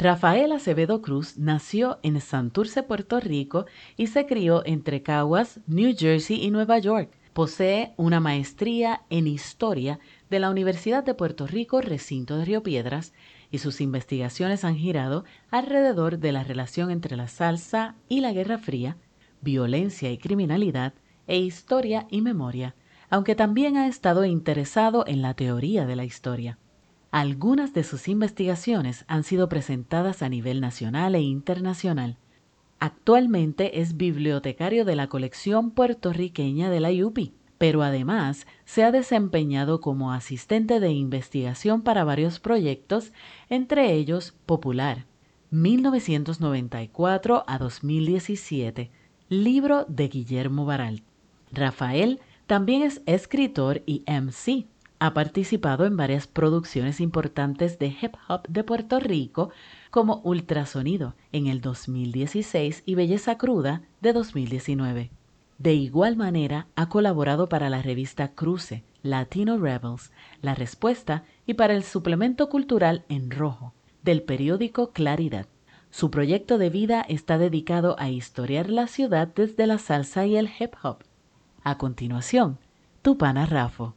Rafael Acevedo Cruz nació en Santurce, Puerto Rico y se crió entre Caguas, New Jersey y Nueva York. Posee una maestría en Historia de la Universidad de Puerto Rico, recinto de Río Piedras, y sus investigaciones han girado alrededor de la relación entre la salsa y la Guerra Fría, violencia y criminalidad, e historia y memoria, aunque también ha estado interesado en la teoría de la historia. Algunas de sus investigaciones han sido presentadas a nivel nacional e internacional. Actualmente es bibliotecario de la colección puertorriqueña de la UPI, pero además se ha desempeñado como asistente de investigación para varios proyectos, entre ellos Popular, 1994 a 2017, libro de Guillermo Baral. Rafael también es escritor y MC, ha participado en varias producciones importantes de hip hop de Puerto Rico, como Ultrasonido en el 2016 y Belleza Cruda de 2019. De igual manera, ha colaborado para la revista Cruce, Latino Rebels, La Respuesta y para el suplemento cultural En Rojo, del periódico Claridad. Su proyecto de vida está dedicado a historiar la ciudad desde la salsa y el hip hop. A continuación, tu pana Rafo.